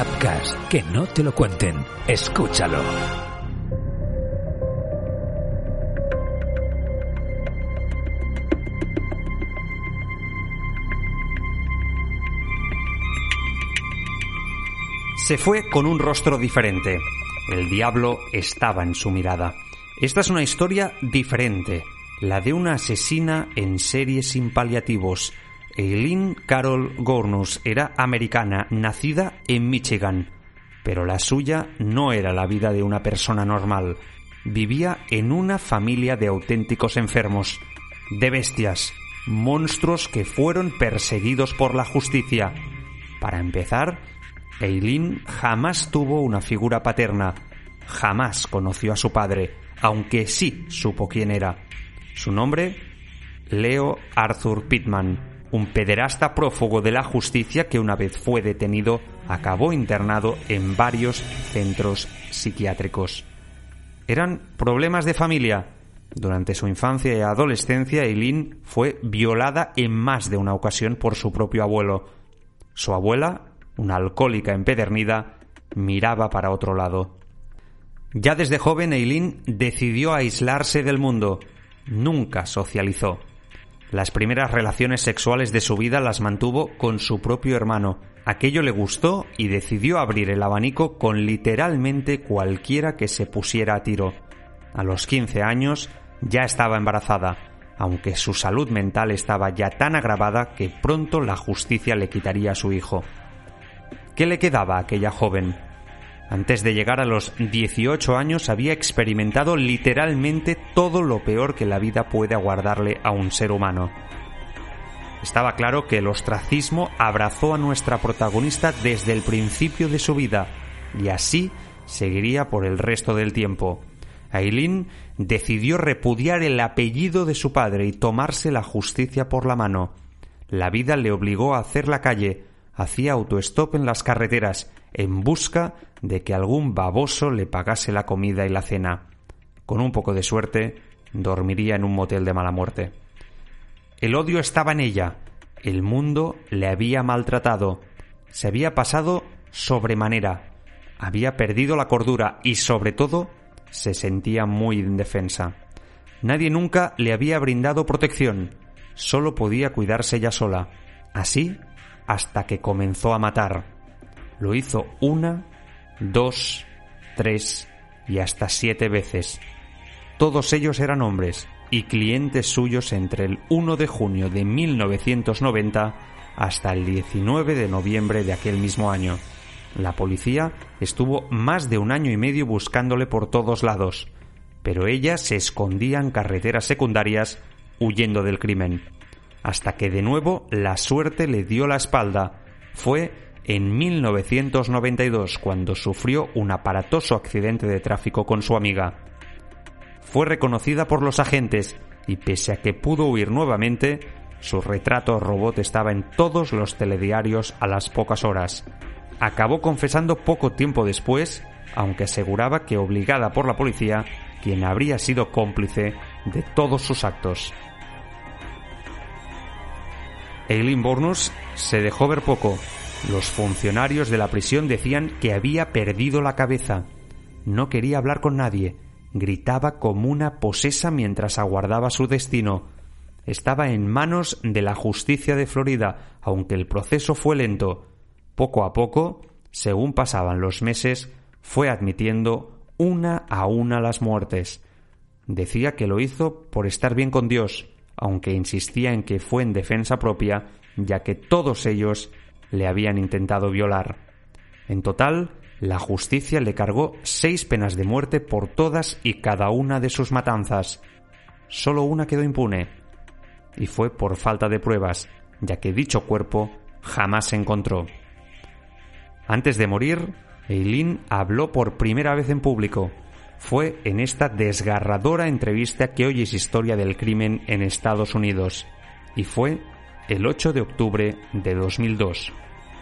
Upcast, que no te lo cuenten. Escúchalo. Se fue con un rostro diferente. El diablo estaba en su mirada. Esta es una historia diferente, la de una asesina en serie sin paliativos. Eileen Carol Gornus era americana, nacida en Michigan, pero la suya no era la vida de una persona normal. Vivía en una familia de auténticos enfermos, de bestias, monstruos que fueron perseguidos por la justicia. Para empezar, Eileen jamás tuvo una figura paterna, jamás conoció a su padre, aunque sí supo quién era. Su nombre, Leo Arthur Pittman, un pederasta prófugo de la justicia que una vez fue detenido acabó internado en varios centros psiquiátricos. Eran problemas de familia. Durante su infancia y adolescencia, Eileen fue violada en más de una ocasión por su propio abuelo. Su abuela, una alcohólica empedernida, miraba para otro lado. Ya desde joven, Eileen decidió aislarse del mundo. Nunca socializó. Las primeras relaciones sexuales de su vida las mantuvo con su propio hermano. Aquello le gustó y decidió abrir el abanico con literalmente cualquiera que se pusiera a tiro. A los 15 años ya estaba embarazada, aunque su salud mental estaba ya tan agravada que pronto la justicia le quitaría a su hijo. ¿Qué le quedaba a aquella joven? Antes de llegar a los 18 años había experimentado literalmente todo lo peor que la vida puede aguardarle a un ser humano. Estaba claro que el ostracismo abrazó a nuestra protagonista desde el principio de su vida y así seguiría por el resto del tiempo. Aileen decidió repudiar el apellido de su padre y tomarse la justicia por la mano. La vida le obligó a hacer la calle, hacía autostop en las carreteras en busca de que algún baboso le pagase la comida y la cena. Con un poco de suerte, dormiría en un motel de mala muerte. El odio estaba en ella. El mundo le había maltratado. Se había pasado sobremanera. Había perdido la cordura y, sobre todo, se sentía muy indefensa. Nadie nunca le había brindado protección. Solo podía cuidarse ella sola. Así hasta que comenzó a matar. Lo hizo una, dos, tres y hasta siete veces. Todos ellos eran hombres y clientes suyos entre el 1 de junio de 1990 hasta el 19 de noviembre de aquel mismo año. La policía estuvo más de un año y medio buscándole por todos lados, pero ella se escondía en carreteras secundarias huyendo del crimen hasta que de nuevo la suerte le dio la espalda. Fue en 1992 cuando sufrió un aparatoso accidente de tráfico con su amiga. Fue reconocida por los agentes y pese a que pudo huir nuevamente, su retrato robot estaba en todos los telediarios a las pocas horas. Acabó confesando poco tiempo después, aunque aseguraba que obligada por la policía, quien habría sido cómplice de todos sus actos. Eileen Bornus se dejó ver poco. Los funcionarios de la prisión decían que había perdido la cabeza. No quería hablar con nadie. Gritaba como una posesa mientras aguardaba su destino. Estaba en manos de la justicia de Florida, aunque el proceso fue lento. Poco a poco, según pasaban los meses, fue admitiendo una a una las muertes. Decía que lo hizo por estar bien con Dios, aunque insistía en que fue en defensa propia, ya que todos ellos le habían intentado violar. En total, la justicia le cargó seis penas de muerte por todas y cada una de sus matanzas. Solo una quedó impune, y fue por falta de pruebas, ya que dicho cuerpo jamás se encontró. Antes de morir, Eileen habló por primera vez en público, fue en esta desgarradora entrevista que hoy es historia del crimen en Estados Unidos, y fue el 8 de octubre de 2002,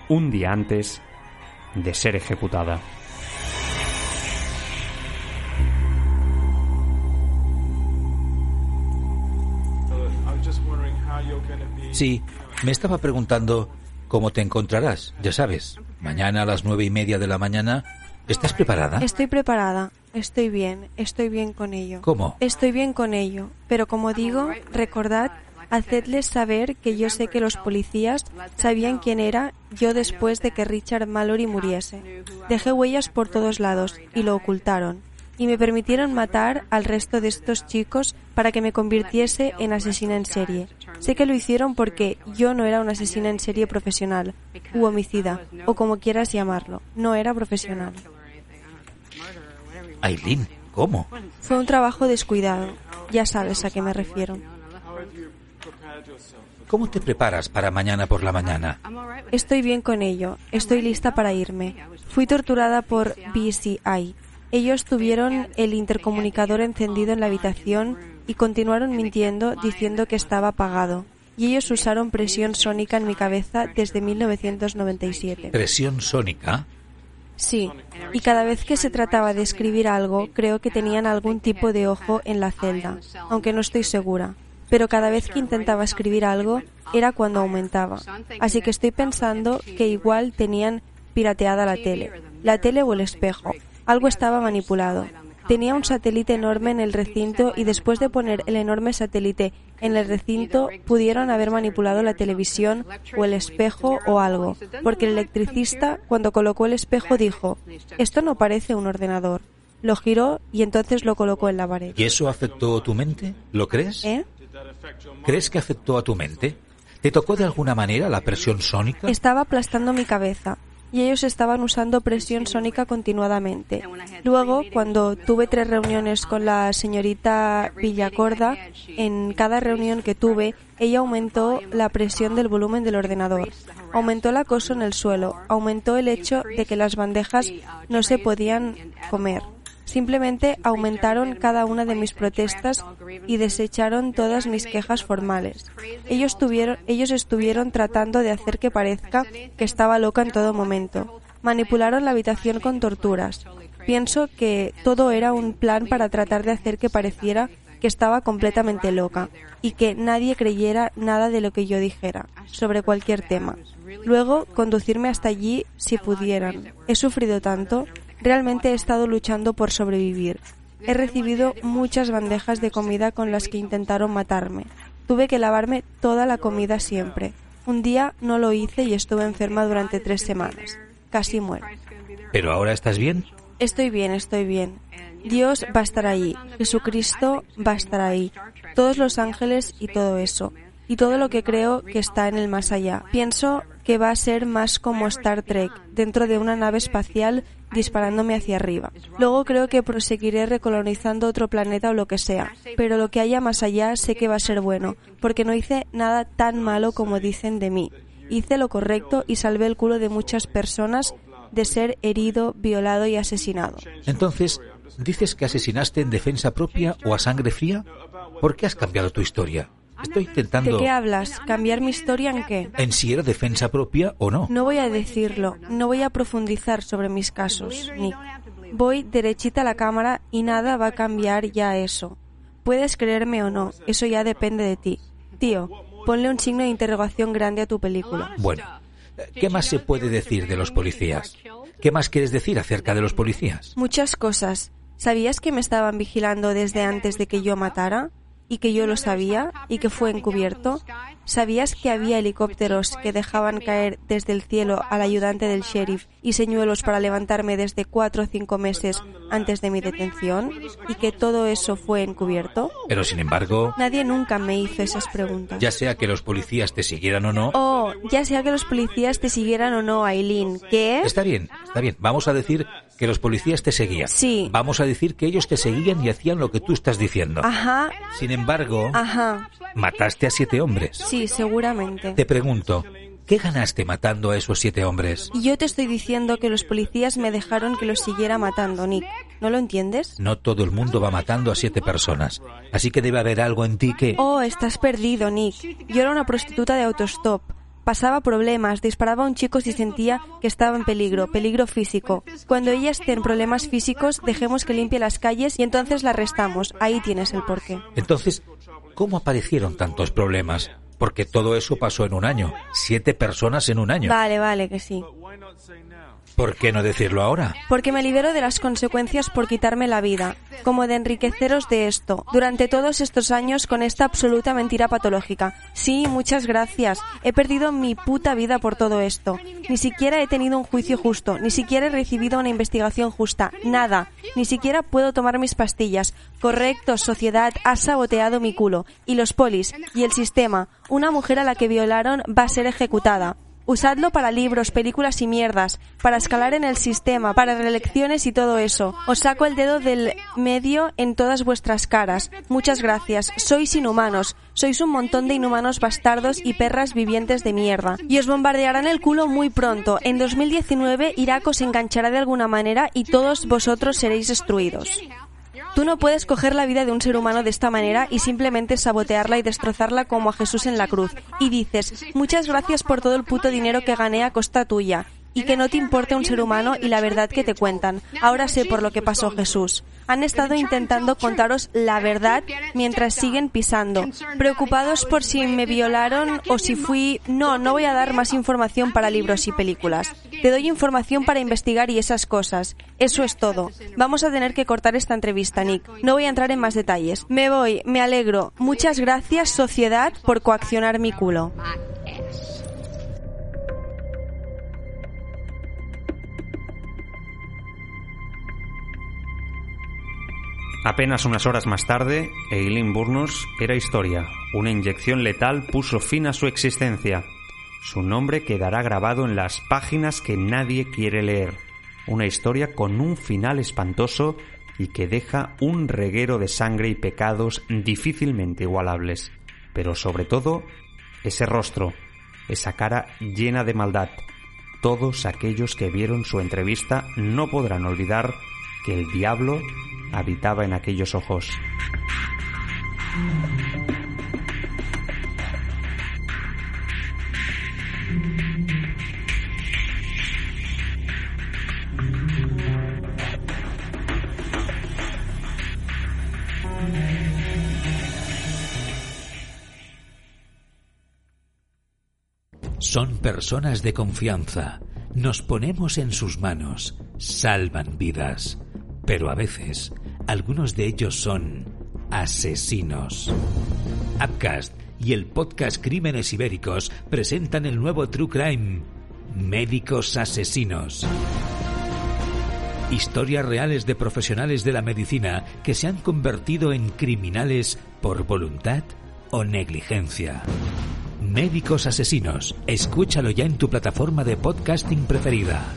un día antes de ser ejecutada. Sí, me estaba preguntando ¿Cómo te encontrarás? Ya sabes, mañana a las nueve y media de la mañana. ¿Estás preparada? Estoy preparada. Estoy bien. Estoy bien con ello. ¿Cómo? Estoy bien con ello. Pero como digo, recordad, hacedles saber que yo sé que los policías sabían quién era yo después de que Richard Mallory muriese. Dejé huellas por todos lados y lo ocultaron y me permitieron matar al resto de estos chicos para que me convirtiese en asesina en serie. Sé que lo hicieron porque yo no era una asesina en serie profesional, u homicida, o como quieras llamarlo. No era profesional. Aileen, ¿cómo? Fue un trabajo descuidado. Ya sabes a qué me refiero. ¿Cómo te preparas para mañana por la mañana? Estoy bien con ello. Estoy lista para irme. Fui torturada por BCI. Ellos tuvieron el intercomunicador encendido en la habitación y continuaron mintiendo diciendo que estaba apagado. Y ellos usaron presión sónica en mi cabeza desde 1997. ¿Presión sónica? Sí, y cada vez que se trataba de escribir algo, creo que tenían algún tipo de ojo en la celda, aunque no estoy segura. Pero cada vez que intentaba escribir algo, era cuando aumentaba. Así que estoy pensando que igual tenían pirateada la tele, la tele o el espejo. Algo estaba manipulado. Tenía un satélite enorme en el recinto y después de poner el enorme satélite en el recinto pudieron haber manipulado la televisión o el espejo o algo, porque el electricista cuando colocó el espejo dijo, esto no parece un ordenador. Lo giró y entonces lo colocó en la pared. ¿Y eso afectó tu mente? ¿Lo crees? ¿Eh? ¿Crees que afectó a tu mente? ¿Te tocó de alguna manera la presión sónica? Estaba aplastando mi cabeza y ellos estaban usando presión sónica continuadamente. Luego, cuando tuve tres reuniones con la señorita Villacorda, en cada reunión que tuve, ella aumentó la presión del volumen del ordenador, aumentó el acoso en el suelo, aumentó el hecho de que las bandejas no se podían comer. Simplemente aumentaron cada una de mis protestas y desecharon todas mis quejas formales. Ellos, ellos estuvieron tratando de hacer que parezca que estaba loca en todo momento. Manipularon la habitación con torturas. Pienso que todo era un plan para tratar de hacer que pareciera que estaba completamente loca y que nadie creyera nada de lo que yo dijera sobre cualquier tema. Luego, conducirme hasta allí si pudieran. He sufrido tanto, Realmente he estado luchando por sobrevivir. He recibido muchas bandejas de comida con las que intentaron matarme. Tuve que lavarme toda la comida siempre. Un día no lo hice y estuve enferma durante tres semanas. Casi muero. ¿Pero ahora estás bien? Estoy bien, estoy bien. Dios va a estar ahí. Jesucristo va a estar ahí. Todos los ángeles y todo eso. Y todo lo que creo que está en el más allá. Pienso que va a ser más como Star Trek, dentro de una nave espacial disparándome hacia arriba. Luego creo que proseguiré recolonizando otro planeta o lo que sea, pero lo que haya más allá sé que va a ser bueno, porque no hice nada tan malo como dicen de mí. Hice lo correcto y salvé el culo de muchas personas de ser herido, violado y asesinado. Entonces, ¿dices que asesinaste en defensa propia o a sangre fría? ¿Por qué has cambiado tu historia? Estoy intentando... ¿De qué hablas? ¿Cambiar mi historia en qué? ¿En si era defensa propia o no? No voy a decirlo, no voy a profundizar sobre mis casos, Nick. Voy derechita a la cámara y nada va a cambiar ya eso. Puedes creerme o no, eso ya depende de ti. Tío, ponle un signo de interrogación grande a tu película. Bueno, ¿qué más se puede decir de los policías? ¿Qué más quieres decir acerca de los policías? Muchas cosas. ¿Sabías que me estaban vigilando desde antes de que yo matara? Y que yo lo sabía y que fue encubierto? ¿Sabías que había helicópteros que dejaban caer desde el cielo al ayudante del sheriff y señuelos para levantarme desde cuatro o cinco meses antes de mi detención? ¿Y que todo eso fue encubierto? Pero sin embargo... Nadie nunca me hizo esas preguntas. Ya sea que los policías te siguieran o no... Oh, ya sea que los policías te siguieran o no, Aileen. ¿Qué? Está bien, está bien. Vamos a decir que los policías te seguían. Sí. Vamos a decir que ellos te seguían y hacían lo que tú estás diciendo. Ajá. Sin embargo... Ajá. Mataste a siete hombres. Sí, seguramente. Te pregunto, ¿qué ganaste matando a esos siete hombres? Yo te estoy diciendo que los policías me dejaron que los siguiera matando, Nick. ¿No lo entiendes? No todo el mundo va matando a siete personas. Así que debe haber algo en ti que... Oh, estás perdido, Nick. Yo era una prostituta de autostop. Pasaba problemas, disparaba a un chico si sentía que estaba en peligro, peligro físico. Cuando ella esté en problemas físicos, dejemos que limpie las calles y entonces la arrestamos. Ahí tienes el porqué. Entonces, ¿cómo aparecieron tantos problemas? Porque todo eso pasó en un año. Siete personas en un año. Vale, vale, que sí. ¿Por qué no decirlo ahora? Porque me libero de las consecuencias por quitarme la vida, como de enriqueceros de esto, durante todos estos años con esta absoluta mentira patológica. Sí, muchas gracias. He perdido mi puta vida por todo esto. Ni siquiera he tenido un juicio justo, ni siquiera he recibido una investigación justa, nada. Ni siquiera puedo tomar mis pastillas. Correcto, sociedad, ha saboteado mi culo. Y los polis, y el sistema. Una mujer a la que violaron va a ser ejecutada. Usadlo para libros, películas y mierdas, para escalar en el sistema, para reelecciones y todo eso. Os saco el dedo del medio en todas vuestras caras. Muchas gracias. Sois inhumanos. Sois un montón de inhumanos bastardos y perras vivientes de mierda. Y os bombardearán el culo muy pronto. En 2019 Irak os enganchará de alguna manera y todos vosotros seréis destruidos. Tú no puedes coger la vida de un ser humano de esta manera y simplemente sabotearla y destrozarla como a Jesús en la cruz. Y dices, muchas gracias por todo el puto dinero que gané a costa tuya y que no te importe un ser humano y la verdad que te cuentan. Ahora sé por lo que pasó Jesús. Han estado intentando contaros la verdad mientras siguen pisando, preocupados por si me violaron o si fui... No, no voy a dar más información para libros y películas. Te doy información para investigar y esas cosas. Eso es todo. Vamos a tener que cortar esta entrevista, Nick. No voy a entrar en más detalles. Me voy, me alegro. Muchas gracias, sociedad, por coaccionar mi culo. Apenas unas horas más tarde, Eileen Burnus era historia. Una inyección letal puso fin a su existencia. Su nombre quedará grabado en las páginas que nadie quiere leer. Una historia con un final espantoso y que deja un reguero de sangre y pecados difícilmente igualables. Pero sobre todo, ese rostro, esa cara llena de maldad. Todos aquellos que vieron su entrevista no podrán olvidar que el diablo habitaba en aquellos ojos. Son personas de confianza. Nos ponemos en sus manos. Salvan vidas. Pero a veces, algunos de ellos son asesinos. Upcast y el podcast Crímenes Ibéricos presentan el nuevo True Crime, Médicos Asesinos. Historias reales de profesionales de la medicina que se han convertido en criminales por voluntad o negligencia. Médicos Asesinos, escúchalo ya en tu plataforma de podcasting preferida.